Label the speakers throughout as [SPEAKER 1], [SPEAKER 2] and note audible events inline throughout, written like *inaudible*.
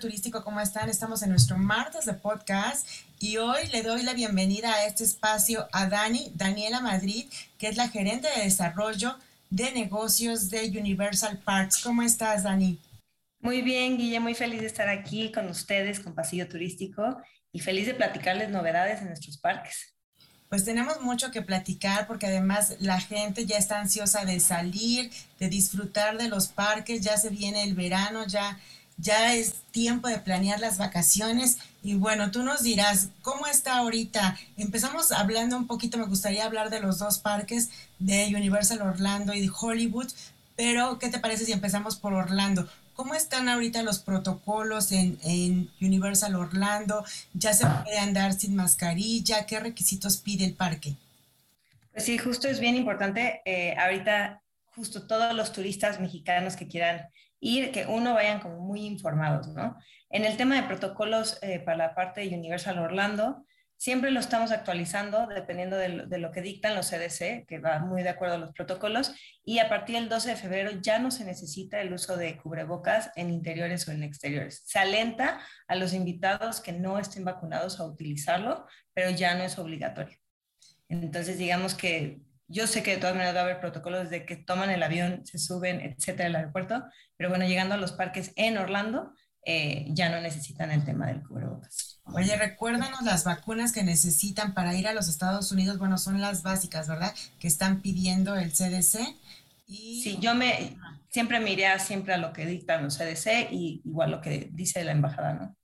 [SPEAKER 1] Turístico, ¿cómo están? Estamos en nuestro martes de podcast y hoy le doy la bienvenida a este espacio a Dani, Daniela Madrid, que es la gerente de desarrollo de negocios de Universal Parks. ¿Cómo estás, Dani?
[SPEAKER 2] Muy bien, Guille, muy feliz de estar aquí con ustedes, con Pasillo Turístico, y feliz de platicarles novedades en nuestros parques.
[SPEAKER 1] Pues tenemos mucho que platicar porque además la gente ya está ansiosa de salir, de disfrutar de los parques, ya se viene el verano, ya, ya es tiempo de planear las vacaciones. Y bueno, tú nos dirás, ¿cómo está ahorita? Empezamos hablando un poquito, me gustaría hablar de los dos parques de Universal Orlando y de Hollywood, pero ¿qué te parece si empezamos por Orlando? ¿Cómo están ahorita los protocolos en, Universal Orlando? ¿Ya se puede andar sin mascarilla? ¿Qué requisitos pide el parque?
[SPEAKER 2] Pues sí, justo es bien importante. Eh, ahorita, justo todos los turistas mexicanos que quieran ir, que uno vayan como muy informados, ¿no? En el tema de protocolos eh, para la parte de Universal Orlando, Siempre lo estamos actualizando dependiendo de lo, que dictan los CDC, que va muy de acuerdo a los protocolos, y a partir del 12 de febrero ya no se necesita el uso de cubrebocas en interiores o en exteriores. Se alenta a los invitados que no estén vacunados a utilizarlo, pero ya no es obligatorio. Entonces, digamos que yo sé que de todas maneras va a haber protocolos de que toman el avión, se suben, etcétera, del aeropuerto, pero bueno, llegando a los parques en Orlando, eh, ya no necesitan el tema del cubrebocas.
[SPEAKER 1] Oye, recuérdanos las vacunas que necesitan para ir a los Estados Unidos. Bueno, son las básicas, ¿verdad? Que están pidiendo el CDC.
[SPEAKER 2] Y... Sí, yo me siempre me iría siempre a lo que dictan los CDC y igual lo que dice la embajada, ¿no?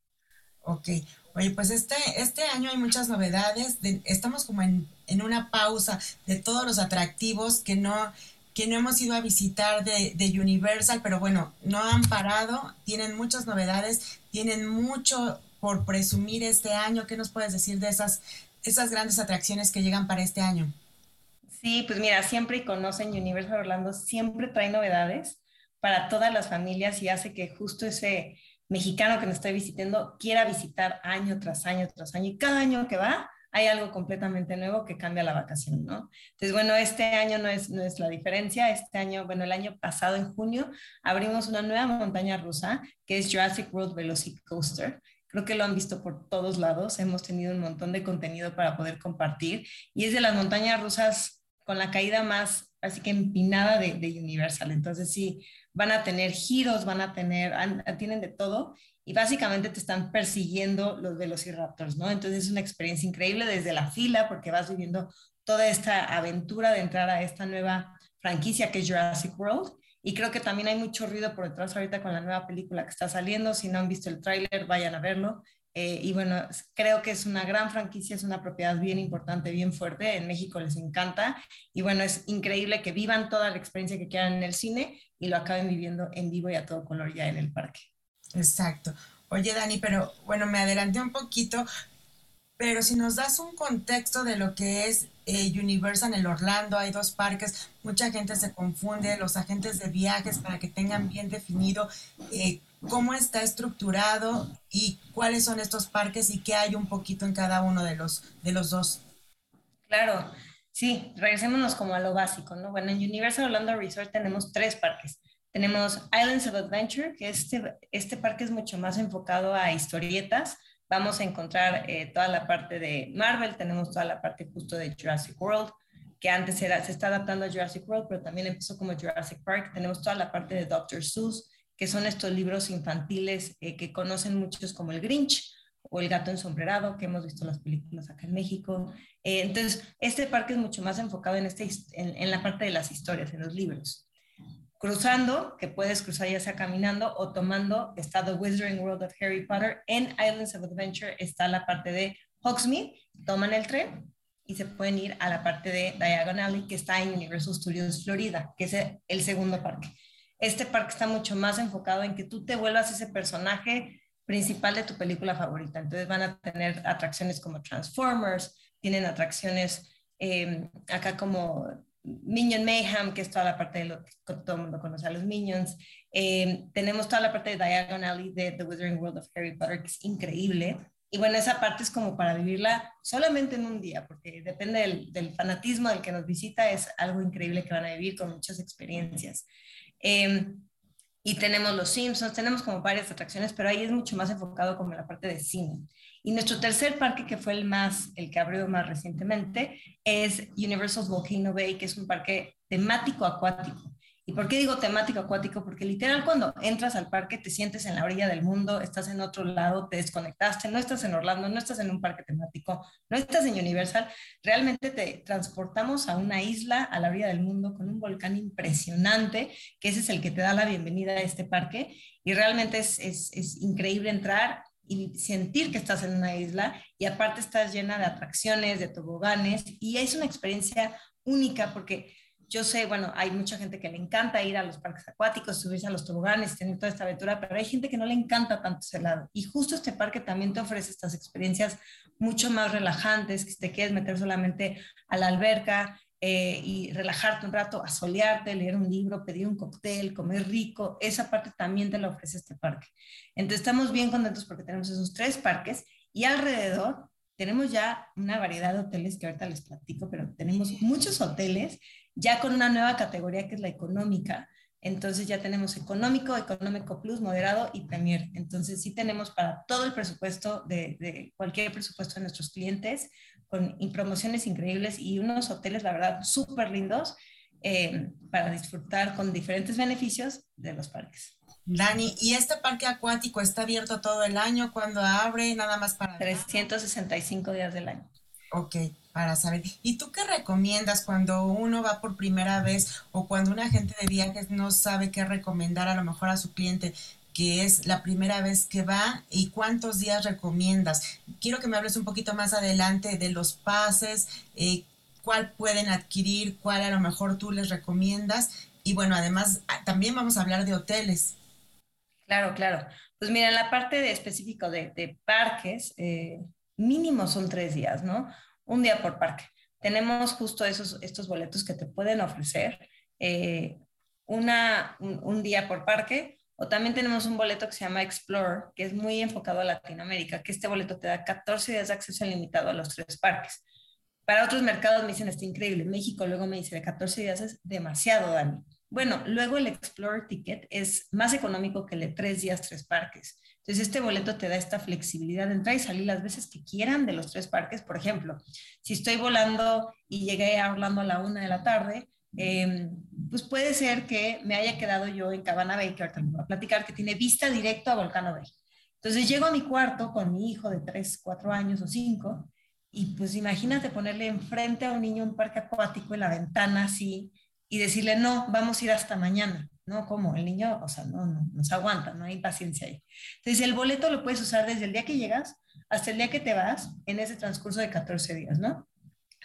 [SPEAKER 1] Ok. Oye, pues este, este año hay muchas novedades. estamos como en, en, una pausa de todos los atractivos que no, que no hemos ido a visitar de, de, Universal, pero bueno, no han parado, tienen muchas novedades, tienen mucho por presumir este año. ¿Qué nos puedes decir de esas, esas grandes atracciones que llegan para este año?
[SPEAKER 2] Sí, pues mira, siempre y conocen Universal Orlando, siempre trae novedades para todas las familias y hace que justo ese mexicano que nos está visitando quiera visitar año tras año tras año y cada año que va hay algo completamente nuevo que cambia la vacación, ¿no? Entonces, bueno, este año no es, no es la diferencia. Este año, bueno, el año pasado, en junio, abrimos una nueva montaña rusa que es Jurassic World Velocicoaster. Creo que lo han visto por todos lados. Hemos tenido un montón de contenido para poder compartir. Y es de las montañas rusas con la caída más, así que empinada de, de Universal. Entonces, sí, van a tener giros, van a tener, tienen de todo y básicamente te están persiguiendo los velociraptors, ¿no? Entonces es una experiencia increíble desde la fila porque vas viviendo toda esta aventura de entrar a esta nueva franquicia que es Jurassic World. Y creo que también hay mucho ruido por detrás ahorita con la nueva película que está saliendo. Si no han visto el tráiler, vayan a verlo. Eh, y bueno, creo que es una gran franquicia, es una propiedad bien importante, bien fuerte. En México les encanta. Y bueno, es increíble que vivan toda la experiencia que quieran en el cine y lo acaben viviendo en vivo y a todo color ya en el parque.
[SPEAKER 1] Exacto. Oye, Dani, pero bueno, me adelanté un poquito, pero si nos das un contexto de lo que es eh, Universal en Orlando, hay dos parques, mucha gente se confunde, los agentes de viajes para que tengan bien definido eh, cómo está estructurado y cuáles son estos parques y qué hay un poquito en cada uno de los, de los dos.
[SPEAKER 2] Claro, sí, regresémonos como a lo básico, ¿no? Bueno, en Universal Orlando Resort tenemos tres parques. Tenemos Islands of Adventure, que este, este parque es mucho más enfocado a historietas. Vamos a encontrar eh, toda la parte de Marvel, tenemos toda la parte justo de Jurassic World, que antes era, se está adaptando a Jurassic World, pero también empezó como Jurassic Park. Tenemos toda la parte de Dr. Seuss, que son estos libros infantiles eh, que conocen muchos como el Grinch o el gato ensombrerado, que hemos visto las películas acá en México. Eh, entonces, este parque es mucho más enfocado en, este, en, la parte de las historias, en los libros cruzando, que puedes cruzar ya sea caminando o tomando, está The Wizarding World of Harry Potter. En Islands of Adventure está la parte de Hogsmeade, toman el tren y se pueden ir a la parte de Diagon Alley, que está en Universal Studios Florida, que es el segundo parque. Este parque está mucho más enfocado en que tú te vuelvas ese personaje principal de tu película favorita. Entonces van a tener atracciones como Transformers, tienen atracciones eh, acá como Minion Mayhem, que es toda la parte de lo que todo el mundo conoce a los Minions. Eh, tenemos toda la parte de Diagon Alley de The Wizarding World of Harry Potter, que es increíble. Y bueno, esa parte es como para vivirla solamente en un día, porque depende del, del fanatismo del que nos visita, es algo increíble que van a vivir con muchas experiencias. Eh, y tenemos los Simpsons, tenemos como varias atracciones, pero ahí es mucho más enfocado como la parte de cine. Y nuestro tercer parque, que fue el más, el que abrió más recientemente, es Universal's Volcano Bay, que es un parque temático acuático. ¿Y por qué digo temático acuático? Porque literal cuando entras al parque te sientes en la orilla del mundo, estás en otro lado, te desconectaste, no estás en Orlando, no estás en un parque temático, no estás en Universal, realmente te transportamos a una isla a la orilla del mundo con un volcán impresionante, que ese es el que te da la bienvenida a este parque y realmente es, es, es increíble entrar y sentir que estás en una isla y aparte estás llena de atracciones, de toboganes y es una experiencia única porque yo sé, bueno, hay mucha gente que le encanta ir a los parques acuáticos, subirse a los toboganes, tener toda esta aventura, pero hay gente que no le encanta tanto ese lado. Y justo este parque también te ofrece estas experiencias mucho más relajantes, que te quieres meter solamente a la alberca eh, y relajarte un rato, asolearte, leer un libro, pedir un cóctel, comer rico. Esa parte también te la ofrece este parque. Entonces estamos bien contentos porque tenemos esos tres parques y alrededor tenemos ya una variedad de hoteles que ahorita les platico, pero tenemos muchos hoteles ya con una nueva categoría que es la económica. Entonces ya tenemos económico, económico plus, moderado y premier. Entonces sí tenemos para todo el presupuesto de, cualquier presupuesto de nuestros clientes con promociones increíbles y unos hoteles, la verdad, súper lindos eh, para disfrutar con diferentes beneficios de los parques.
[SPEAKER 1] Dani, ¿y este parque acuático está abierto todo el año? cuando abre? Nada más para...
[SPEAKER 2] 365 días del año.
[SPEAKER 1] Ok, para saber. ¿Y tú qué recomiendas cuando uno va por primera vez o cuando un agente de viajes no sabe qué recomendar a lo mejor a su cliente? que es la primera vez que va y cuántos días recomiendas. Quiero que me hables un poquito más adelante de los pases, eh, cuál pueden adquirir, cuál a lo mejor tú les recomiendas. Y bueno, además ah, también vamos a hablar de hoteles.
[SPEAKER 2] Claro, claro. Pues mira, en la parte de específico de, parques, eh, mínimo son tres días, ¿no? Un día por parque. Tenemos justo esos, estos boletos que te pueden ofrecer eh, una, un, día por parque, o también tenemos un boleto que se llama Explore, que es muy enfocado a Latinoamérica, que este boleto te da 14 días de acceso ilimitado a los tres parques. Para otros mercados me dicen, está increíble. México luego me dice, de 14 días es demasiado, Dani. Bueno, luego el Explore Ticket es más económico que el de tres días, tres parques. Entonces, este boleto te da esta flexibilidad de entrar y salir las veces que quieran de los tres parques. Por ejemplo, si estoy volando y llegué a Orlando a la una de la tarde, em, pues puede ser que me haya quedado yo en Cabana Bay, que ahorita les voy a platicar, que tiene vista directo a Volcano Bay. Entonces llego a mi cuarto con mi hijo de tres, cuatro años o cinco, y pues imagínate ponerle enfrente a un niño un parque acuático en la ventana así y decirle, no, vamos a ir hasta mañana. ¿No? como El niño, o sea, no, no, no se aguanta, no hay paciencia ahí. Entonces, el boleto lo puedes usar desde el día que llegas hasta el día que te vas en ese transcurso de 14 días, ¿no?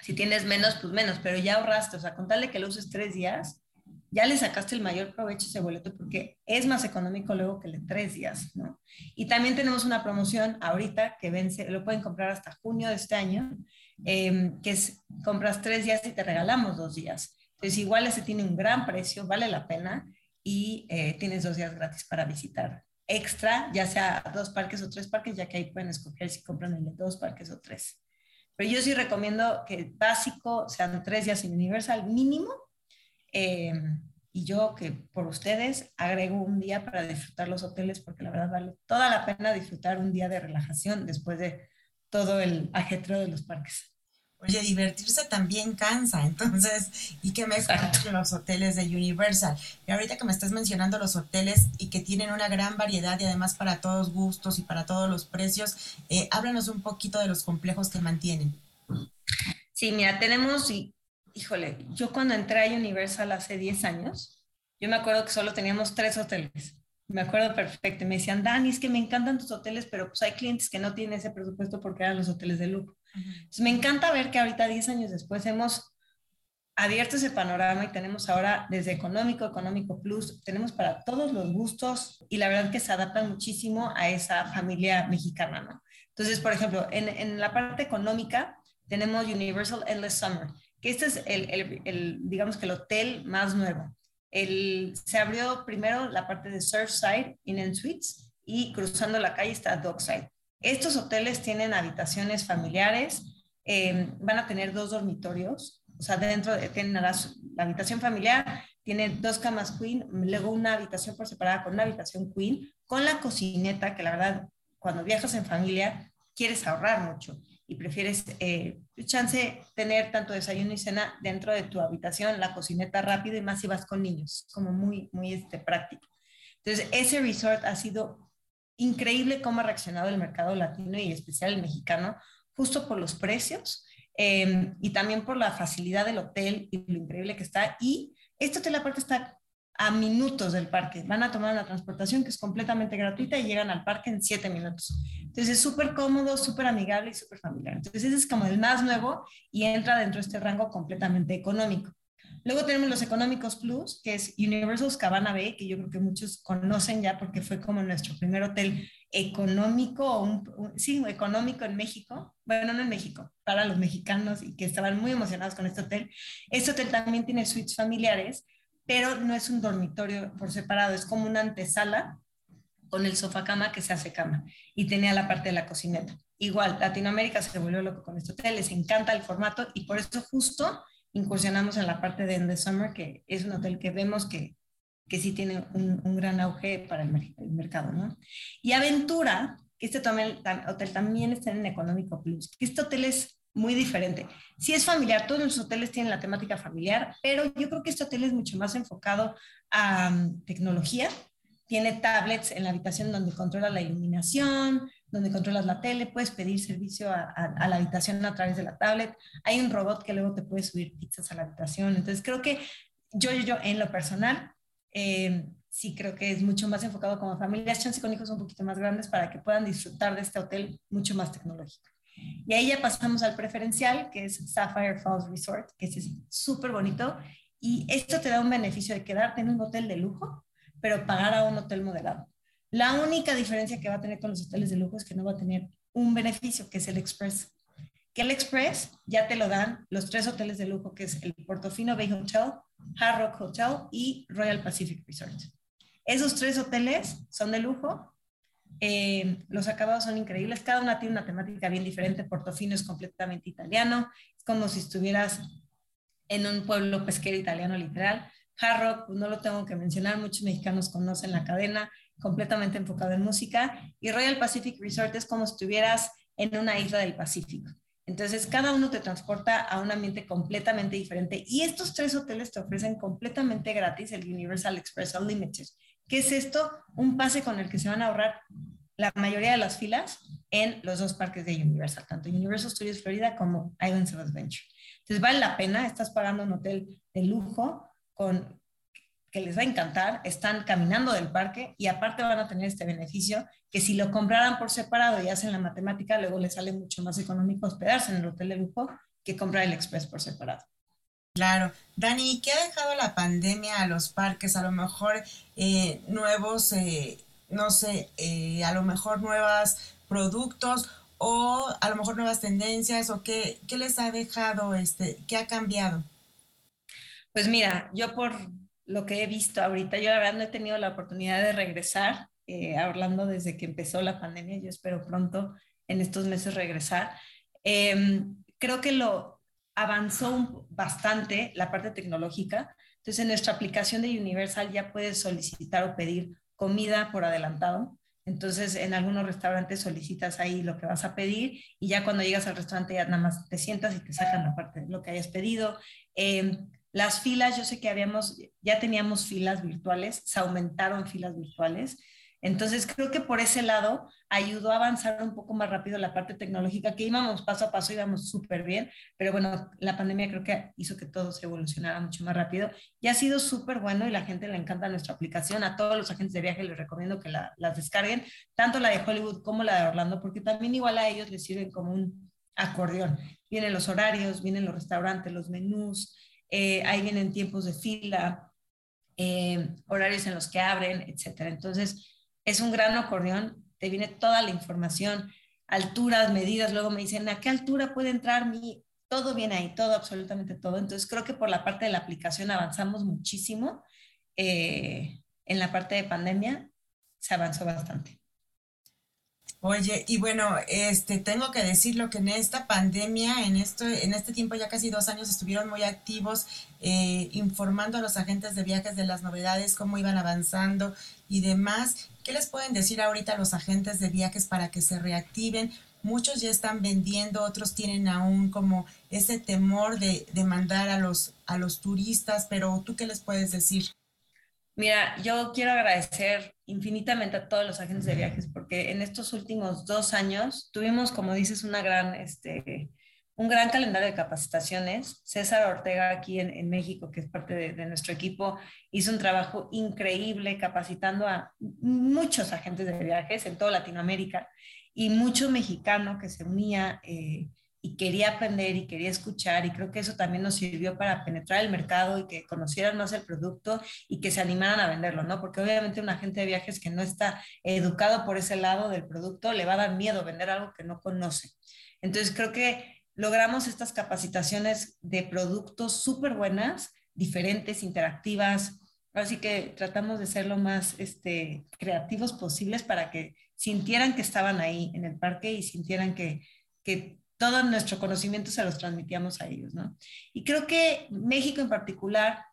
[SPEAKER 2] Si tienes menos, pues menos, pero ya ahorraste, o sea, contarle que lo uses tres días, ya le sacaste el mayor provecho a ese boleto porque es más económico luego que el de tres días, ¿no? Y también tenemos una promoción ahorita que vence, lo pueden comprar hasta junio de este año, em, que es compras tres días y te regalamos dos días. Entonces, igual ese tiene un gran precio, vale la pena y eh, tienes dos días gratis para visitar extra, ya sea dos parques o tres parques, ya que ahí pueden escoger si compran el de dos parques o tres. Pero yo sí recomiendo que básico sean tres días en Universal mínimo. Eh, y yo que por ustedes agrego un día para disfrutar los hoteles porque la verdad vale toda la pena disfrutar un día de relajación después de todo el ajetreo de los parques.
[SPEAKER 1] Oye, divertirse también cansa, entonces, ¿y qué mejor que los hoteles de Universal? Y ahorita que me estás mencionando los hoteles y que tienen una gran variedad y además para todos gustos y para todos los precios, eh, háblanos un poquito de los complejos que mantienen.
[SPEAKER 2] Sí, mira, tenemos, y, híjole, yo cuando entré a Universal hace 10 años, yo me acuerdo que solo teníamos tres hoteles. Me acuerdo perfecto. Me decían, Dani, es que me encantan tus hoteles, pero pues hay clientes que no tienen ese presupuesto porque eran los hoteles de lujo me encanta ver que ahorita, 10 años después, hemos abierto ese panorama y tenemos ahora desde económico, económico plus, tenemos para todos los gustos y la verdad que se adaptan muchísimo a esa familia mexicana, ¿no? Entonces, por ejemplo, en, en la parte económica tenemos Universal Endless Summer, que este es el, el, el digamos que el hotel más nuevo. El, se abrió primero la parte de Surfside Inn and Suites y cruzando la calle está Dockside. Estos hoteles tienen habitaciones familiares, eh, van a tener dos dormitorios, o sea, dentro de, tienen la, habitación familiar, tiene dos camas queen, luego una habitación por separada con una habitación queen, con la cocineta, que la verdad, cuando viajas en familia, quieres ahorrar mucho y prefieres, eh, chance, tener tanto desayuno y cena dentro de tu habitación, la cocineta rápido y más si vas con niños, como muy, muy este, práctico. Entonces, ese resort ha sido increíble cómo ha reaccionado el mercado latino y especial el mexicano, justo por los precios eh, y también por la facilidad del hotel y lo increíble que está. Y este hotel aparte está a minutos del parque. Van a tomar una transportación que es completamente gratuita y llegan al parque en siete minutos. Entonces es súper cómodo, súper amigable y súper familiar. Entonces ese es como el más nuevo y entra dentro de este rango completamente económico. Luego tenemos los económicos plus, que es Universal Cabana Bay, que yo creo que muchos conocen ya porque fue como nuestro primer hotel económico, un, sí, económico en México, bueno, no en México, para los mexicanos y que estaban muy emocionados con este hotel. Este hotel también tiene suites familiares pero no es un dormitorio por separado, es como una antesala con el sofá cama que se hace cama y tenía la parte de la cocineta. Igual, Latinoamérica se volvió loco con este hotel, les encanta el formato y por eso justo incursionamos en la parte de End the Summer, que es un hotel que vemos que, que sí tiene un, gran auge para el, mercado, ¿no? Y Aventura, que este hotel también está en Económico Plus, que este hotel es muy diferente. Si es familiar, todos los hoteles tienen la temática familiar, pero yo creo que este hotel es mucho más enfocado a um, tecnología. Tiene tablets en la habitación donde controlas la iluminación, donde controlas la tele, puedes pedir servicio a, la habitación a través de la tablet. Hay un robot que luego te puede subir pizzas a la habitación. Entonces creo que yo, yo, yo en lo personal, eh, sí creo que es mucho más enfocado como familias, chance con hijos un poquito más grandes para que puedan disfrutar de este hotel mucho más tecnológico. Y ahí ya pasamos al preferencial, que es Sapphire Falls Resort, que es súper bonito. Y esto te da un beneficio de quedarte en un hotel de lujo, pero pagar a un hotel moderado. La única diferencia que va a tener con los hoteles de lujo es que no va a tener un beneficio, que es el Express. Que el Express ya te lo dan los tres hoteles de lujo, que es el Portofino Bay Hotel, Hard Rock Hotel y Royal Pacific Resort. Esos tres hoteles son de lujo eh, los acabados son increíbles, cada una tiene una temática bien diferente. Portofino es completamente italiano, es como si estuvieras en un pueblo pesquero italiano literal. Hard pues, no lo tengo que mencionar, muchos mexicanos conocen la cadena, completamente enfocado en música. Y Royal Pacific Resort es como si estuvieras en una isla del Pacífico. Entonces, cada uno te transporta a un ambiente completamente diferente. Y estos tres hoteles te ofrecen completamente gratis el Universal Express Unlimited. ¿Qué es esto? Un pase con el que se van a ahorrar la mayoría de las filas en los dos parques de Universal, tanto Universal Studios Florida como Islands of Adventure. Entonces vale la pena, estás pagando un hotel de lujo con que les va a encantar, están caminando del parque y aparte van a tener este beneficio que si lo compraran por separado y hacen la matemática, luego les sale mucho más económico hospedarse en el hotel de lujo que comprar el express por separado.
[SPEAKER 1] Claro. Dani, ¿qué ha dejado la pandemia a los parques? A lo mejor eh, nuevos, eh, no sé, eh, a lo mejor nuevos productos o a lo mejor nuevas tendencias o qué, qué les ha dejado, este, qué ha cambiado.
[SPEAKER 2] Pues mira, yo por lo que he visto ahorita, yo la verdad no he tenido la oportunidad de regresar hablando desde que empezó la pandemia, yo espero pronto en estos meses regresar. Em, creo que lo, avanzó bastante la parte tecnológica. Entonces, en nuestra aplicación de Universal ya puedes solicitar o pedir comida por adelantado. Entonces, en algunos restaurantes solicitas ahí lo que vas a pedir y ya cuando llegas al restaurante ya nada más te sientas y te sacan la parte lo que hayas pedido. Em, las filas, yo sé que habíamos, ya teníamos filas virtuales, se aumentaron filas virtuales. Entonces, creo que por ese lado ayudó a avanzar un poco más rápido la parte tecnológica, que íbamos paso a paso, íbamos súper bien, pero bueno, la pandemia creo que hizo que todo se evolucionara mucho más rápido y ha sido súper bueno y la gente le encanta nuestra aplicación. A todos los agentes de viaje les recomiendo que la, las descarguen, tanto la de Hollywood como la de Orlando, porque también igual a ellos les sirven como un acordeón. Vienen los horarios, vienen los restaurantes, los menús, eh, ahí vienen tiempos de fila, eh, horarios en los que abren, etcétera. Entonces, es un gran acordeón, te viene toda la información, alturas, medidas, luego me dicen, ¿a qué altura puede entrar mi...? Todo viene ahí, todo, absolutamente todo. Entonces creo que por la parte de la aplicación avanzamos muchísimo. Eh, en la parte de pandemia se avanzó bastante.
[SPEAKER 1] Oye, y bueno, este, tengo que decirlo que en esta pandemia, en esto, en este tiempo ya casi dos años estuvieron muy activos eh, informando a los agentes de viajes de las novedades, cómo iban avanzando y demás. ¿Qué les pueden decir ahorita a los agentes de viajes para que se reactiven? Muchos ya están vendiendo, otros tienen aún como ese temor de, de mandar a los, a los turistas, pero ¿tú qué les puedes decir?
[SPEAKER 2] Mira, yo quiero agradecer infinitamente a todos los agentes de viajes porque en estos últimos dos años tuvimos, como dices, una gran, este, un gran calendario de capacitaciones. César Ortega aquí en, México, que es parte de, nuestro equipo, hizo un trabajo increíble capacitando a muchos agentes de viajes en toda Latinoamérica y mucho mexicano que se unía. Eh, y quería aprender y quería escuchar y creo que eso también nos sirvió para penetrar el mercado y que conocieran más el producto y que se animaran a venderlo, ¿no? Porque obviamente un agente de viajes que no está educado por ese lado del producto le va a dar miedo vender algo que no conoce. Entonces creo que logramos estas capacitaciones de productos súper buenas, diferentes, interactivas, así que tratamos de ser lo más este, creativos posibles para que sintieran que estaban ahí en el parque y sintieran que, que todo nuestro conocimiento se los transmitíamos a ellos, ¿no? Y creo que México en particular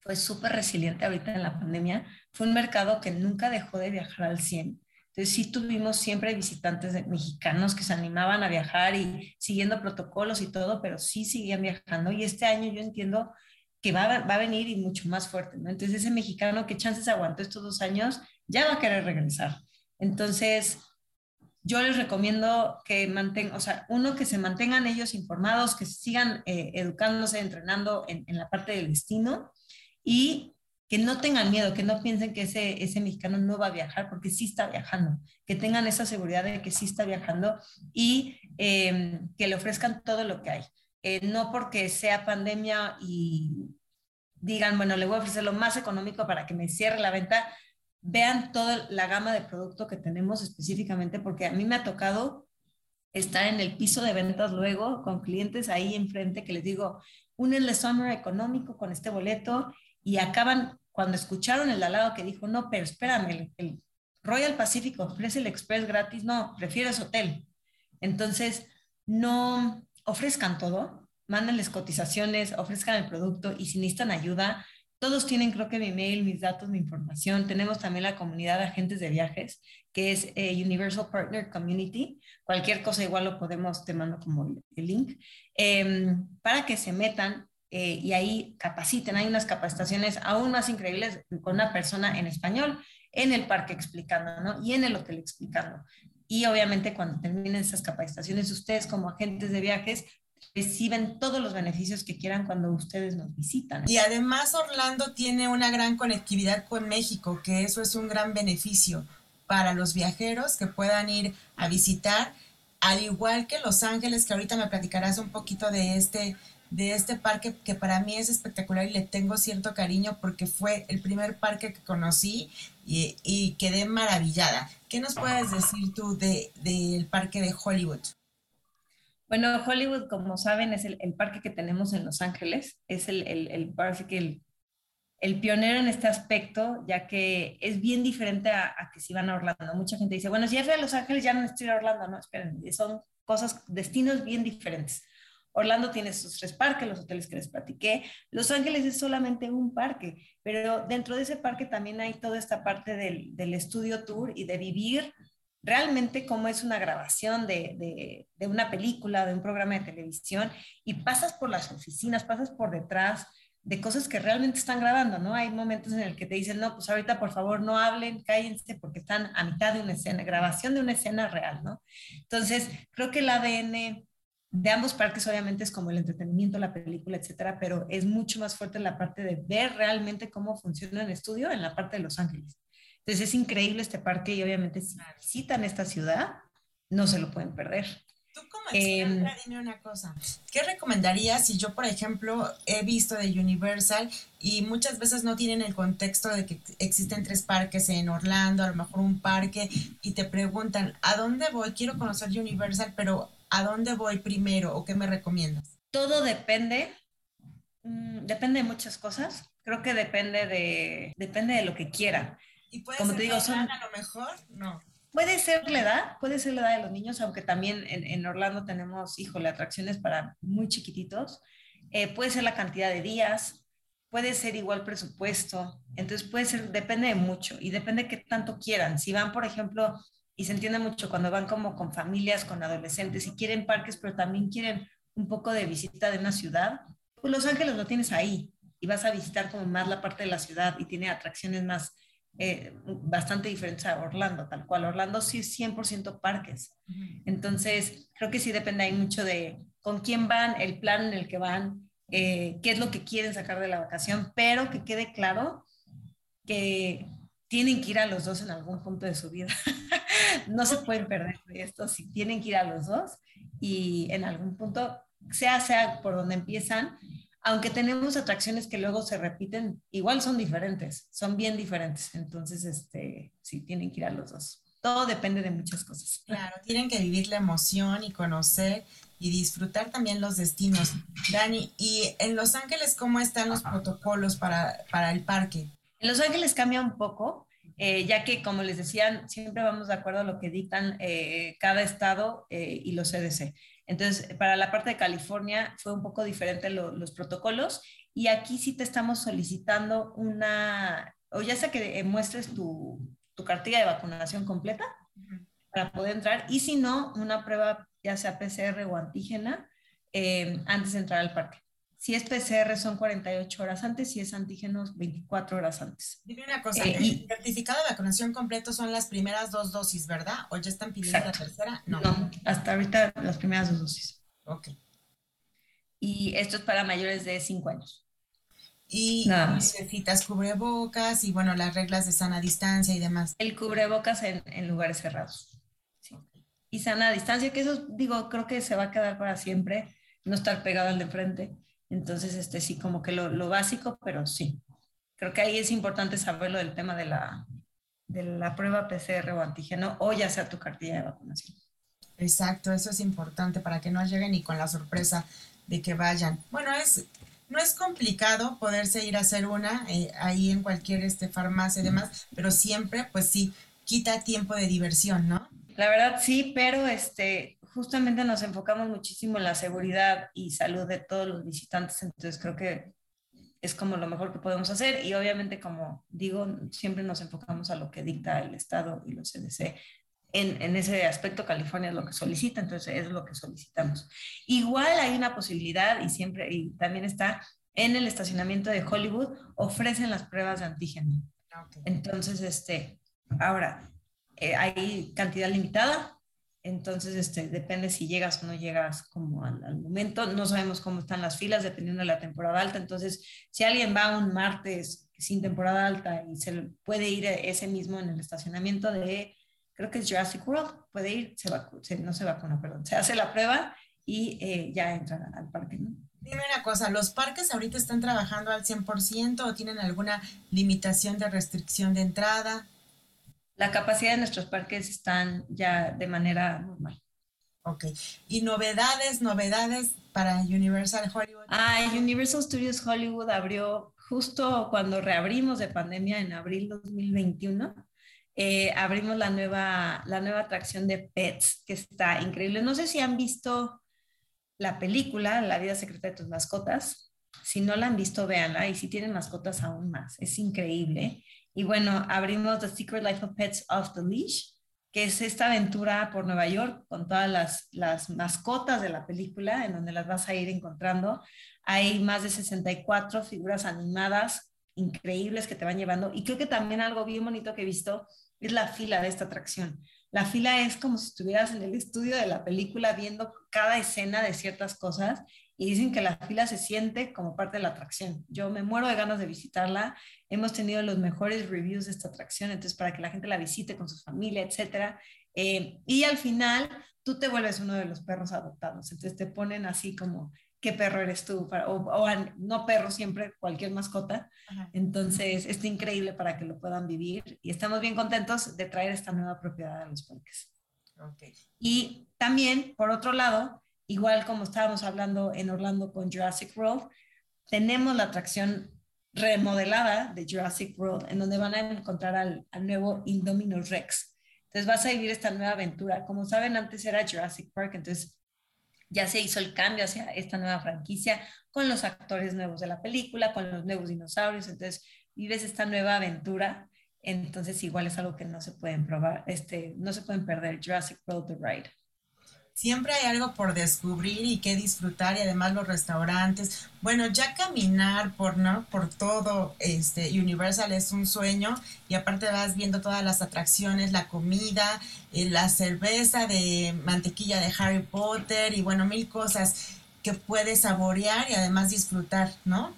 [SPEAKER 2] fue súper resiliente ahorita en la pandemia. Fue un mercado que nunca dejó de viajar al 100. Entonces sí tuvimos siempre visitantes mexicanos que se animaban a viajar y siguiendo protocolos y todo, pero sí seguían viajando. Y este año yo entiendo que va, va a venir y mucho más fuerte, ¿no? Entonces ese mexicano que chances aguantó estos dos años ya va a querer regresar. Entonces, yo les recomiendo que mantengan, o sea, uno, que se mantengan ellos informados, que sigan eh, educándose, entrenando en, la parte del destino y que no tengan miedo, que no piensen que ese, ese mexicano no va a viajar, porque sí está viajando, que tengan esa seguridad de que sí está viajando y em, que le ofrezcan todo lo que hay. Eh, no porque sea pandemia y digan, bueno, le voy a ofrecer lo más económico para que me cierre la venta, vean toda la gama de producto que tenemos específicamente, porque a mí me ha tocado estar en el piso de ventas luego con clientes ahí enfrente que les digo, únenle Summer económico con este boleto y acaban, cuando escucharon el alado que dijo, no, pero espérame, el, Royal Pacific ofrece el Express gratis, no, prefiero ese hotel. Entonces, no ofrezcan todo, mándenles cotizaciones, ofrezcan el producto y si necesitan ayuda, todos tienen, creo que mi mail, mis datos, mi información. Tenemos también la comunidad de agentes de viajes, que es eh, Universal Partner Community. Cualquier cosa igual lo podemos, te mando como el link, em, para que se metan eh, y ahí capaciten. Hay unas capacitaciones aún más increíbles con una persona en español en el parque explicando, ¿no? Y en el hotel explicando. Y obviamente cuando terminen esas capacitaciones, ustedes como agentes de viajes reciben todos los beneficios que quieran cuando ustedes nos visitan.
[SPEAKER 1] Y además Orlando tiene una gran conectividad con México, que eso es un gran beneficio para los viajeros que puedan ir a visitar, al igual que Los Ángeles, que ahorita me platicarás un poquito de este de este parque que para mí es espectacular y le tengo cierto cariño porque fue el primer parque que conocí y, quedé maravillada. ¿Qué nos puedes decir tú del de, parque de Hollywood?
[SPEAKER 2] Bueno, Hollywood, como saben, es el, parque que tenemos en Los Ángeles. Es el, el, el, el, pionero en este aspecto, ya que es bien diferente a, que si van a Orlando. Mucha gente dice, bueno, si ya fui a Los Ángeles, ya no estoy a Orlando. No, esperen, son cosas, destinos bien diferentes. Orlando tiene sus tres parques, los hoteles que les platiqué. Los Ángeles es solamente un parque, pero dentro de ese parque también hay toda esta parte del, del estudio tour y de vivir realmente cómo es una grabación de, una película, de un programa de televisión, y pasas por las oficinas, pasas por detrás de cosas que realmente están grabando, ¿no? Hay momentos en el que te dicen, no, pues ahorita por favor no hablen, cállense porque están a mitad de una escena, grabación de una escena real, ¿no? Entonces, creo que el ADN de ambos parques obviamente es como el entretenimiento, la película, etcétera, pero es mucho más fuerte la parte de ver realmente cómo funciona el estudio en la parte de Los Ángeles. Entonces es increíble este parque y obviamente si visitan esta ciudad, no se lo pueden perder.
[SPEAKER 1] Tú como experta, em, dime una cosa, ¿qué recomendarías si yo, por ejemplo, he visto de Universal y muchas veces no tienen el contexto de que existen tres parques en Orlando, a lo mejor un parque, y te preguntan, ¿a dónde voy? Quiero conocer Universal, pero ¿a dónde voy primero o qué me recomiendas?
[SPEAKER 2] Todo depende, mm, depende de muchas cosas. Creo que depende de, depende de lo que quieran.
[SPEAKER 1] ¿Y puede Como te digo, son... a lo mejor? No.
[SPEAKER 2] Puede ser la edad, puede ser la edad de los niños, aunque también en, Orlando tenemos, híjole, atracciones para muy chiquititos. Eh, puede ser la cantidad de días, puede ser igual presupuesto. Entonces puede ser, depende de mucho y depende de qué tanto quieran. Si van, por ejemplo, y se entiende mucho cuando van como con familias, con adolescentes y quieren parques, pero también quieren un poco de visita de una ciudad, pues Los Ángeles lo tienes ahí y vas a visitar como más la parte de la ciudad y tiene atracciones más eh, bastante diferentes a Orlando, tal cual. Orlando sí es 100% parques. Entonces, creo que sí depende ahí mucho de con quién van, el plan en el que van, eh, qué es lo que quieren sacar de la vacación, pero que quede claro que tienen que ir a los dos en algún punto de su vida. *laughs* no se pueden perder de esto, si tienen que ir a los dos y en algún punto, sea sea por donde empiezan, aunque tenemos atracciones que luego se repiten, igual son diferentes, son bien diferentes. Entonces, este, sí, tienen que ir a los dos. Todo depende de muchas cosas.
[SPEAKER 1] Claro, tienen que vivir la emoción y conocer y disfrutar también los destinos. Dani, ¿y en Los Ángeles cómo están los protocolos para, para el parque?
[SPEAKER 2] En Los Ángeles cambia un poco, eh, ya que, como les decían, siempre vamos de acuerdo a lo que dictan eh, cada estado eh, y los CDC. Entonces, para la parte de California fue un poco diferente los protocolos y aquí sí te estamos solicitando una, o ya sea que muestres tu, tu cartilla de vacunación completa para poder entrar y si no, una prueba ya sea PCR o antígena eh, antes de entrar al parque. Si es PCR son 48 horas antes, si es antígenos 24 horas antes.
[SPEAKER 1] Dime una cosa, eh, el certificado de vacunación completo son las primeras dos dosis, ¿verdad? ¿O ya están pidiendo la tercera?
[SPEAKER 2] No. no, hasta ahorita las primeras dos dosis.
[SPEAKER 1] Ok.
[SPEAKER 2] Y esto es para mayores de 5 años.
[SPEAKER 1] Y necesitas cubrebocas y bueno, las reglas de sana distancia y demás.
[SPEAKER 2] El cubrebocas en, en lugares cerrados. Sí. Y sana distancia, que eso digo, creo que se va a quedar para siempre, no estar pegado al de frente entonces, este sí, como que lo, básico, pero sí. Creo que ahí es importante saberlo del tema de la, de la prueba PCR o antígeno o ya sea tu cartilla de vacunación.
[SPEAKER 1] Exacto, eso es importante para que no lleguen ni con la sorpresa de que vayan. Bueno, es no es complicado poderse ir a hacer una eh, ahí en cualquier este, farmacia y demás, pero siempre, pues sí, quita tiempo de diversión, ¿no?
[SPEAKER 2] La verdad sí, pero este, justamente nos enfocamos muchísimo en la seguridad y salud de todos los visitantes, entonces creo que es como lo mejor que podemos hacer y obviamente como digo, siempre nos enfocamos a lo que dicta el Estado y los CDC. En, en, ese aspecto California es lo que solicita, entonces es lo que solicitamos. Igual hay una posibilidad y siempre, y también está en el estacionamiento de Hollywood, ofrecen las pruebas de antígeno. Ah, entonces, este, ahora, eh, hay cantidad limitada, entonces, este, depende si llegas o no llegas como al, momento. No sabemos cómo están las filas dependiendo de la temporada alta. Entonces, si alguien va un martes sin temporada alta y se puede ir ese mismo en el estacionamiento de, creo que Jurassic World, puede ir, se no se vacuna, perdón, se hace la prueba y eh, ya entra al parque.
[SPEAKER 1] Dime una cosa, ¿los parques ahorita están trabajando al 100% o tienen alguna limitación de restricción de entrada?
[SPEAKER 2] La capacidad de nuestros parques están ya de manera normal.
[SPEAKER 1] Ok. ¿Y novedades, novedades para Universal Hollywood?
[SPEAKER 2] Ah, Universal Studios Hollywood abrió justo cuando reabrimos de pandemia en abril 2021. Eh, abrimos la nueva, la nueva atracción de Pets, que está increíble. No sé si han visto la película La vida secreta de tus mascotas. Si no la han visto, véanla. Y si tienen mascotas, aún más. Es increíble. Y bueno, abrimos The Secret Life of Pets Off the Leash, que es esta aventura por Nueva York con todas las, las mascotas de la película, en donde las vas a ir encontrando. Hay más de 64 figuras animadas increíbles que te van llevando. Y creo que también algo bien bonito que he visto es la fila de esta atracción. La fila es como si estuvieras en el estudio de la película viendo cada escena de ciertas cosas y dicen que la fila se siente como parte de la atracción. Yo me muero de ganas de visitarla. Hemos tenido los mejores reviews de esta atracción, entonces para que la gente la visite con su familia, etcétera. Eh, y al final tú te vuelves uno de los perros adoptados, entonces te ponen así como qué perro eres tú, o, no perro siempre, cualquier mascota. Entonces, está increíble para que lo puedan vivir y estamos bien contentos de traer esta nueva propiedad a los parques. Okay. Y también, por otro lado, igual como estábamos hablando en Orlando con Jurassic World, tenemos la atracción remodelada de Jurassic World, en donde van a encontrar al, nuevo Indominus Rex. Entonces vas a vivir esta nueva aventura. Como saben, antes era Jurassic Park, entonces ya se hizo el cambio hacia esta nueva franquicia con los actores nuevos de la película, con los nuevos dinosaurios, entonces vives esta nueva aventura, entonces igual es algo que no se pueden probar, este, no se pueden perder, Jurassic World The Ride
[SPEAKER 1] siempre hay algo por descubrir y que disfrutar y además los restaurantes. Bueno, ya caminar por no por todo este Universal es un sueño y aparte vas viendo todas las atracciones, la comida, eh, la cerveza de mantequilla de Harry Potter y bueno, mil cosas que puedes saborear y además disfrutar, ¿no?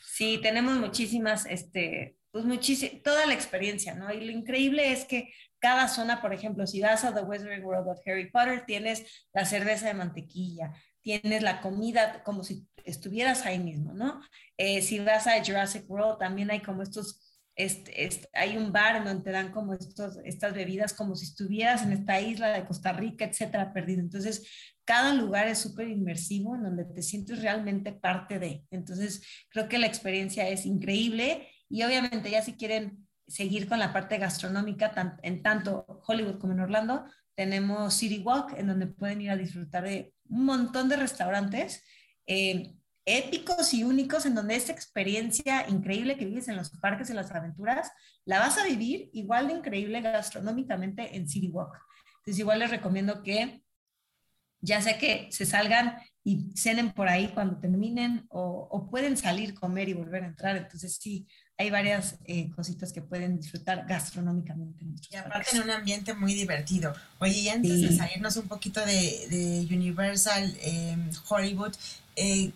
[SPEAKER 2] Sí, tenemos muchísimas este pues muchísimo, toda la experiencia, ¿no? Y lo increíble es que cada zona, por ejemplo, si vas a The Wizarding World of Harry Potter, tienes la cerveza de mantequilla, tienes la comida como si estuvieras ahí mismo, ¿no? Eh, si vas a Jurassic World, también hay como estos, este, este, hay un bar donde te dan como estos, estas bebidas como si estuvieras en esta isla de Costa Rica, etcétera, perdido. Entonces, cada lugar es súper inmersivo en donde te sientes realmente parte de. Entonces, creo que la experiencia es increíble y obviamente ya si quieren seguir con la parte gastronómica, en tanto Hollywood como en Orlando, tenemos City Walk, en donde pueden ir a disfrutar de un montón de restaurantes eh, épicos y únicos, en donde esta experiencia increíble que vives en los parques, y las aventuras, la vas a vivir igual de increíble gastronómicamente en City Walk. Entonces, igual les recomiendo que ya sea que se salgan y cenen por ahí cuando terminen o, o pueden salir, comer y volver a entrar. Entonces, sí, hay varias eh, cositas que pueden disfrutar gastronómicamente.
[SPEAKER 1] y aparte en un ambiente muy divertido. Oye, y antes de salirnos un poquito de, Universal em, Hollywood, eh,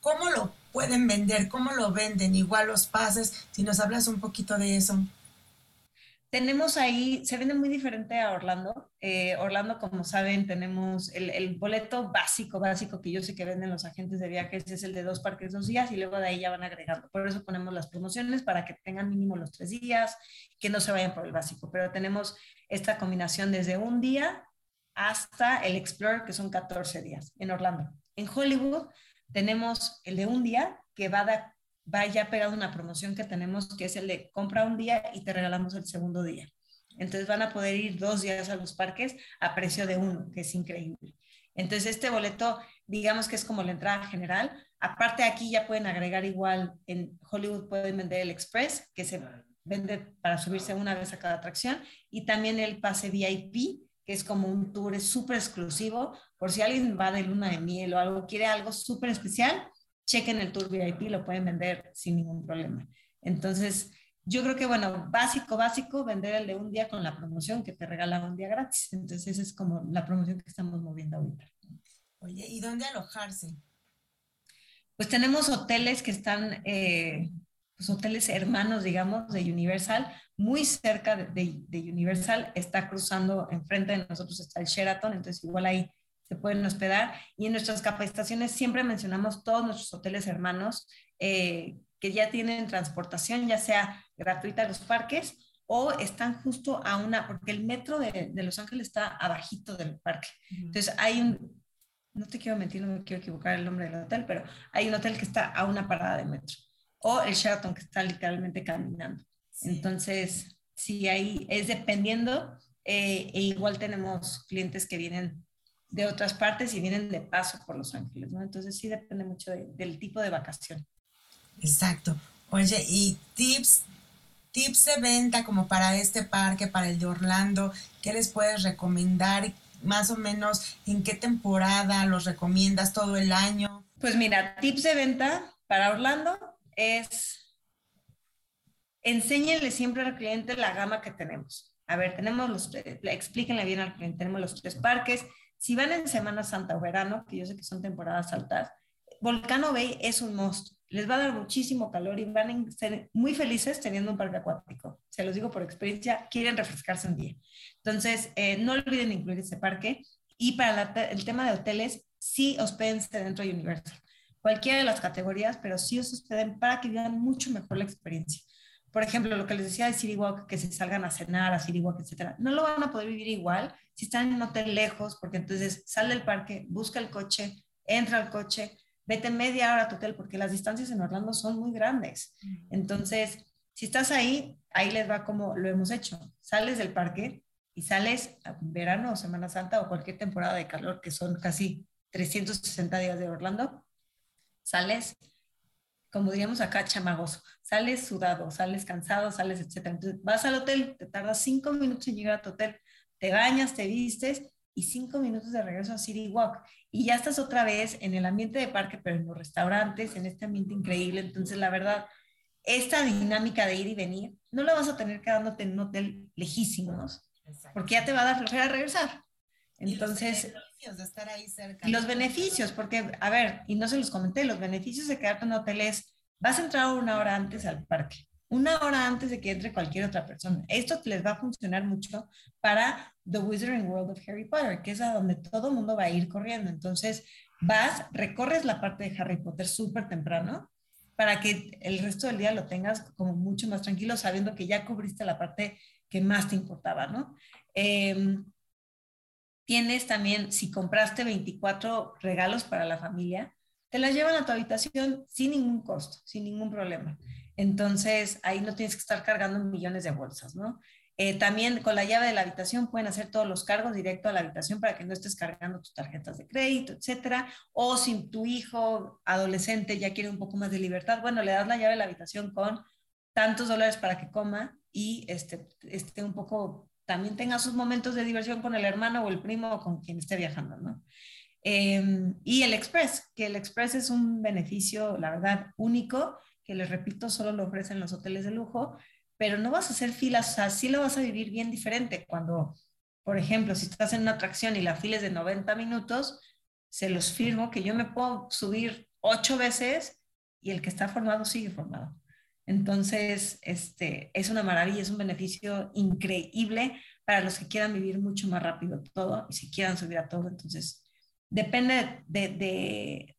[SPEAKER 1] ¿cómo lo pueden vender? ¿Cómo lo venden? Igual los pases, si nos hablas un poquito de eso
[SPEAKER 2] tenemos ahí, se vende muy diferente a Orlando. Eh, Orlando, como saben, tenemos el, boleto básico, básico que yo sé que venden los agentes de viajes, es el de dos parques, dos días, y luego de ahí ya van agregando. Por eso ponemos las promociones para que tengan mínimo los tres días, que no se vayan por el básico. Pero tenemos esta combinación desde un día hasta el Explorer, que son 14 días en Orlando. En Hollywood tenemos el de un día, que va a vaya pegado una promoción que tenemos que es el de compra un día y te regalamos el segundo día. Entonces van a poder ir dos días a los parques a precio de uno, que es increíble. Entonces este boleto, digamos que es como la entrada general. Aparte aquí ya pueden agregar igual, en Hollywood pueden vender el Express, que se vende para subirse una vez a cada atracción, y también el pase VIP, que es como un tour súper exclusivo, por si alguien va de luna de miel o algo, quiere algo súper especial, chequen el tour VIP, lo pueden vender sin ningún problema. Entonces, yo creo que, bueno, básico, básico, vender el de un día con la promoción que te regala un día gratis. Entonces, esa es como la promoción que estamos moviendo ahorita.
[SPEAKER 1] Oye, ¿y dónde alojarse?
[SPEAKER 2] Pues tenemos hoteles que están, eh, pues hoteles hermanos, digamos, de Universal, muy cerca de, de, Universal, está cruzando enfrente de nosotros, está el Sheraton, entonces igual ahí se pueden hospedar. Y en nuestras capacitaciones siempre mencionamos todos nuestros hoteles hermanos eh, que ya tienen transportación, ya sea gratuita a los parques o están justo a una, porque el metro de, de Los Ángeles está abajito del parque. Entonces hay un, no te quiero mentir, no me quiero equivocar el nombre del hotel, pero hay un hotel que está a una parada de metro. O el Sheraton que está literalmente caminando. Entonces, sí, ahí es dependiendo. Eh, e igual tenemos clientes que vienen de otras partes y vienen de paso por Los Ángeles, ¿no? Entonces sí depende mucho del tipo de vacación.
[SPEAKER 1] Exacto. Oye, y tips, tips de venta como para este parque, para el de Orlando, ¿qué les puedes recomendar? Más o menos, ¿en qué temporada los recomiendas todo el año?
[SPEAKER 2] Pues mira, tips de venta para Orlando es enséñenle siempre al cliente la gama que tenemos. A ver, tenemos los, explíquenle bien al cliente, tenemos los tres parques, si van en Semana Santa o verano, que yo sé que son temporadas altas, Volcano Bay es un monstruo. Les va a dar muchísimo calor y van a ser muy felices teniendo un parque acuático. Se los digo por experiencia, quieren refrescarse un día. Entonces, eh, no olviden incluir ese parque. Y para el tema de hoteles, sí hospédense dentro de Universal. Cualquiera de las categorías, pero sí os hospeden para que vivan mucho mejor la experiencia por ejemplo, lo que les decía de City Walk, que se salgan a cenar a City Walk, etcétera, no lo van a poder vivir igual si están en un hotel lejos, porque entonces sale del parque, busca el coche, entra al coche, vete media hora a tu hotel, porque las distancias en Orlando son muy grandes. Entonces, si estás ahí, ahí les va como lo hemos hecho. Sales del parque, y sales en verano o Semana Santa o cualquier temporada de calor, que son casi 360 días de Orlando, sales, como diríamos acá, chamagoso, sales sudado, sales cansado, sales, etc. Entonces vas al hotel, te tardas cinco minutos en llegar a tu hotel, te bañas, te vistes y cinco minutos de regreso a City Walk. Y ya estás otra vez en el ambiente de parque, pero en los restaurantes, en este ambiente increíble. Entonces, la verdad, esta dinámica de ir y venir, no la vas a tener quedándote en un hotel lejísimos, porque ya te va a dar flojera regresar. Entonces,
[SPEAKER 1] y los beneficios de estar ahí cerca.
[SPEAKER 2] Y los beneficios, porque, a ver, y no se los comenté, los beneficios de quedarte en hotel es, vas a entrar una hora antes al parque, una hora antes de que entre cualquier otra persona. Esto les va a funcionar mucho para The Wizarding World of Harry Potter, que es a donde todo el mundo va a ir corriendo. Entonces, vas, recorres la parte de Harry Potter súper temprano para que el resto del día lo tengas como mucho más tranquilo, sabiendo que ya cubriste la parte que más te importaba, ¿no? Em, tienes también, si compraste 24 regalos para la familia, te las llevan a tu habitación sin ningún costo, sin ningún problema. Entonces, ahí no tienes que estar cargando millones de bolsas, ¿no? Eh, también con la llave de la habitación pueden hacer todos los cargos directo a la habitación para que no estés cargando tus tarjetas de crédito, etcétera. O si tu hijo adolescente ya quiere un poco más de libertad, bueno, le das la llave de la habitación con tantos dólares para que coma y este, esté un poco, también tenga sus momentos de diversión con el hermano o el primo o con quien esté viajando, ¿no? Em, y el Express, que el Express es un beneficio, la verdad, único, que les repito, solo lo ofrecen los hoteles de lujo pero no vas a hacer filas, o sea, sí lo vas a vivir bien diferente cuando, por ejemplo, si estás en una atracción y la fila es de 90 minutos, se los firmo que yo me puedo subir ocho veces y el que está formado sigue formado. Entonces, este, es una maravilla, es un beneficio increíble para los que quieran vivir mucho más rápido todo y si quieran subir a todo. Entonces, depende de, de,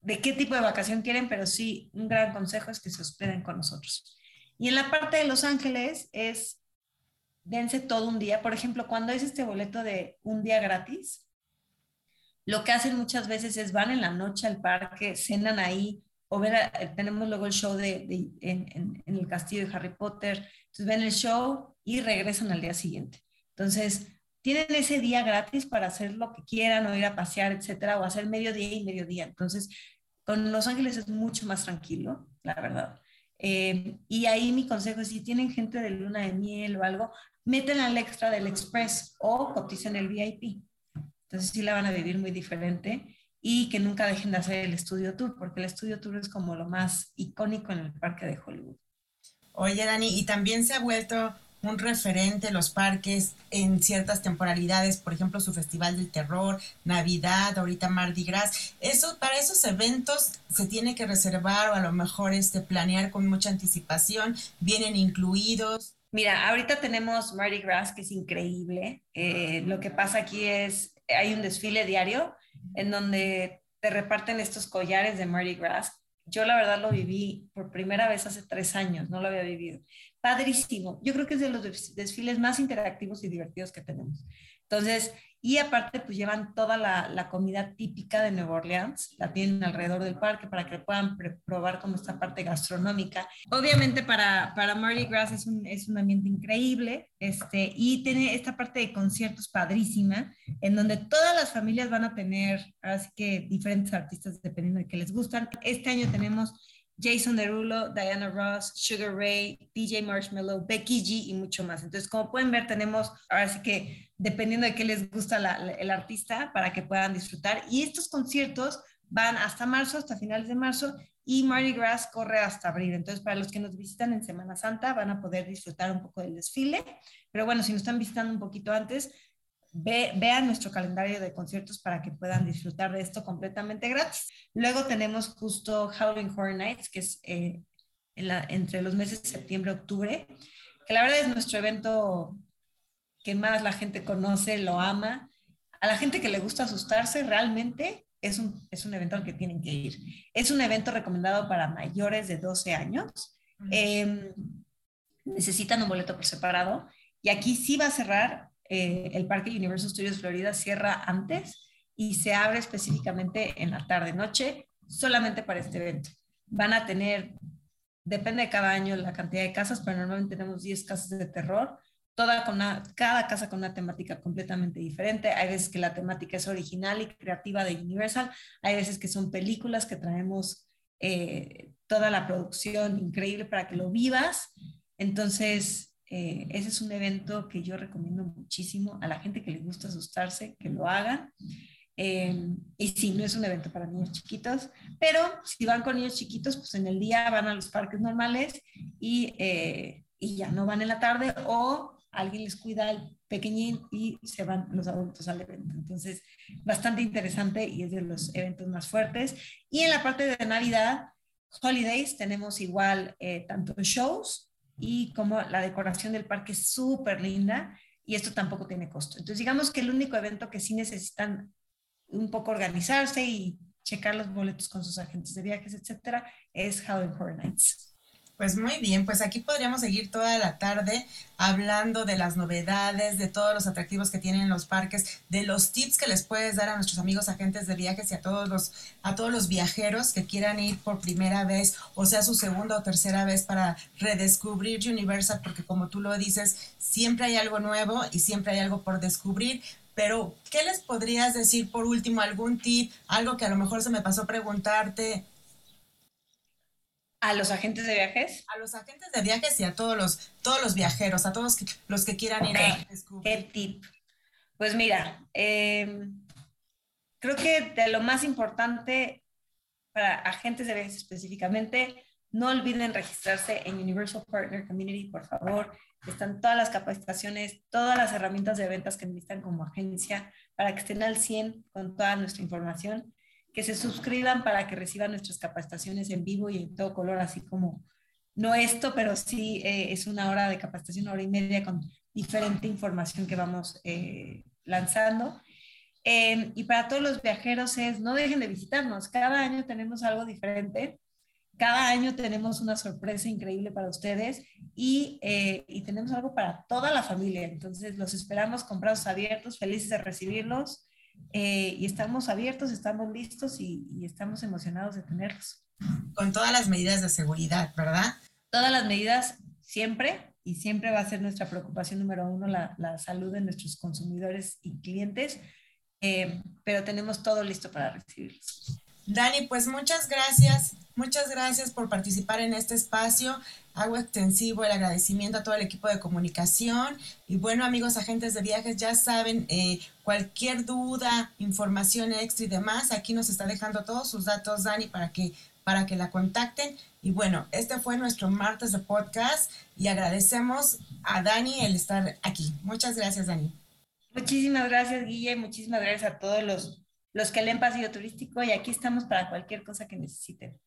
[SPEAKER 2] de qué tipo de vacación quieren, pero sí, un gran consejo es que se hospeden con nosotros. Y en la parte de Los Ángeles es, dense todo un día. Por ejemplo, cuando es este boleto de un día gratis, lo que hacen muchas veces es van en la noche al parque, cenan ahí, o ver, tenemos luego el show en, el castillo de Harry Potter, entonces ven el show y regresan al día siguiente. Entonces, tienen ese día gratis para hacer lo que quieran o ir a pasear, etcétera, o hacer mediodía y mediodía. Entonces, con Los Ángeles es mucho más tranquilo, la verdad. Eh, y ahí mi consejo es, si tienen gente de luna de miel o algo, meten al extra del Express o coticen el VIP. Entonces sí la van a vivir muy diferente y que nunca dejen de hacer el estudio tour, porque el estudio tour es como lo más icónico en el parque de Hollywood.
[SPEAKER 1] Oye, Dani, y también se ha vuelto un referente los parques en ciertas temporalidades, por ejemplo, su Festival del Terror, Navidad, ahorita Mardi Gras. Eso, para esos eventos se tiene que reservar o a lo mejor este, planear con mucha anticipación, vienen incluidos.
[SPEAKER 2] Mira, ahorita tenemos Mardi Gras, que es increíble. Eh, lo que pasa aquí es, hay un desfile diario en donde te reparten estos collares de Mardi Gras. Yo la verdad lo viví por primera vez hace tres años, no lo había vivido padrísimo. Yo creo que es de los desfiles más interactivos y divertidos que tenemos. Entonces, y aparte, pues llevan toda la, comida típica de Nueva Orleans, la tienen alrededor del parque para que puedan probar como esta parte gastronómica. Obviamente para, para Mardi Gras es un, es un ambiente increíble este, y tiene esta parte de conciertos padrísima, en donde todas las familias van a tener, así que diferentes artistas dependiendo de qué les gustan. Este año tenemos Jason Derulo, Diana Ross, Sugar Ray, DJ Marshmallow, Becky G y mucho más. Entonces, como pueden ver, tenemos ahora sí que dependiendo de qué les gusta el artista para que puedan disfrutar. Y estos conciertos van hasta marzo, hasta finales de marzo, y Mardi Gras corre hasta abril. Entonces, para los que nos visitan en Semana Santa, van a poder disfrutar un poco del desfile. Pero bueno, si nos están visitando un poquito antes, vean nuestro calendario de conciertos para que puedan disfrutar de esto completamente gratis. Luego tenemos justo Howling Horror Nights, que es eh, entre los meses de septiembre y octubre, que la verdad es nuestro evento que más la gente conoce, lo ama. A la gente que le gusta asustarse, realmente es un, es un evento al que tienen que ir. Es un evento recomendado para mayores de 12 años. Em, necesitan un boleto por separado y aquí sí va a cerrar eh, el Parque Universal Studios Florida cierra antes y se abre específicamente en la tarde-noche solamente para este evento. Van a tener, depende de cada año la cantidad de casas, pero normalmente tenemos 10 casas de terror, toda con cada casa con una temática completamente diferente. Hay veces que la temática es original y creativa de Universal, hay veces que son películas que traemos eh, toda la producción increíble para que lo vivas. Entonces, eh, ese es un evento que yo recomiendo muchísimo a la gente que le gusta asustarse, que lo hagan. Eh, y sí, no es un evento para niños chiquitos, pero si van con niños chiquitos, pues en el día van a los parques normales y, y ya no van en la tarde o alguien les cuida al pequeñín y se van los adultos al evento. Entonces, bastante interesante y es de los eventos más fuertes. Y en la parte de Navidad, Holidays, tenemos igual eh, tanto shows y como la decoración del parque es súper linda y esto tampoco tiene costo. Entonces, digamos que el único evento que sí necesitan un poco organizarse y checar los boletos con sus agentes de viajes, etcétera, es Halloween Horror Nights.
[SPEAKER 1] Pues muy bien, pues aquí podríamos seguir toda la tarde hablando de las novedades, de todos los atractivos que tienen los parques, de los tips que les puedes dar a nuestros amigos agentes de viajes y a todos los a todos los viajeros que quieran ir por primera vez o sea su segunda o tercera vez para redescubrir Universal, porque como tú lo dices, siempre hay algo nuevo y siempre hay algo por descubrir. Pero, ¿qué les podrías decir por último? ¿Algún tip? Algo que a lo mejor se me pasó preguntarte
[SPEAKER 2] ¿A los agentes de viajes?
[SPEAKER 1] A los agentes de viajes y a todos los, todos los viajeros, a todos los que quieran ir a
[SPEAKER 2] descubrir. ¿Qué tip? Pues mira, em, creo que de lo más importante para agentes de viajes específicamente, no olviden registrarse en Universal Partner Community, por favor. Están todas las capacitaciones, todas las herramientas de ventas que necesitan como agencia para que estén al 100 con toda nuestra información que se suscriban para que reciban nuestras capacitaciones en vivo y en todo color, así como, no esto, pero sí eh, es una hora de capacitación, hora y media con diferente información que vamos eh, lanzando. Em, y para todos los viajeros es, no dejen de visitarnos, cada año tenemos algo diferente, cada año tenemos una sorpresa increíble para ustedes y, eh, y tenemos algo para toda la familia. Entonces los esperamos con brazos abiertos, felices de recibirlos eh, y estamos abiertos, estamos listos y, estamos emocionados de tenerlos.
[SPEAKER 1] Con todas las medidas de seguridad, ¿verdad?
[SPEAKER 2] Todas las medidas siempre y siempre va a ser nuestra preocupación número uno la, la salud de nuestros consumidores y clientes, eh, pero tenemos todo listo para recibirlos.
[SPEAKER 1] Dani, pues muchas gracias, muchas gracias por participar en este espacio. Hago extensivo el agradecimiento a todo el equipo de comunicación. Y bueno, amigos agentes de viajes, ya saben, eh, cualquier duda, información extra y demás, aquí nos está dejando todos sus datos, Dani, para que, para que la contacten. Y bueno, este fue nuestro martes de podcast y agradecemos a Dani el estar aquí. Muchas gracias, Dani.
[SPEAKER 2] Muchísimas gracias, Guille. Muchísimas gracias a todos los los que leen pasillo turístico y aquí estamos para cualquier cosa que necesiten.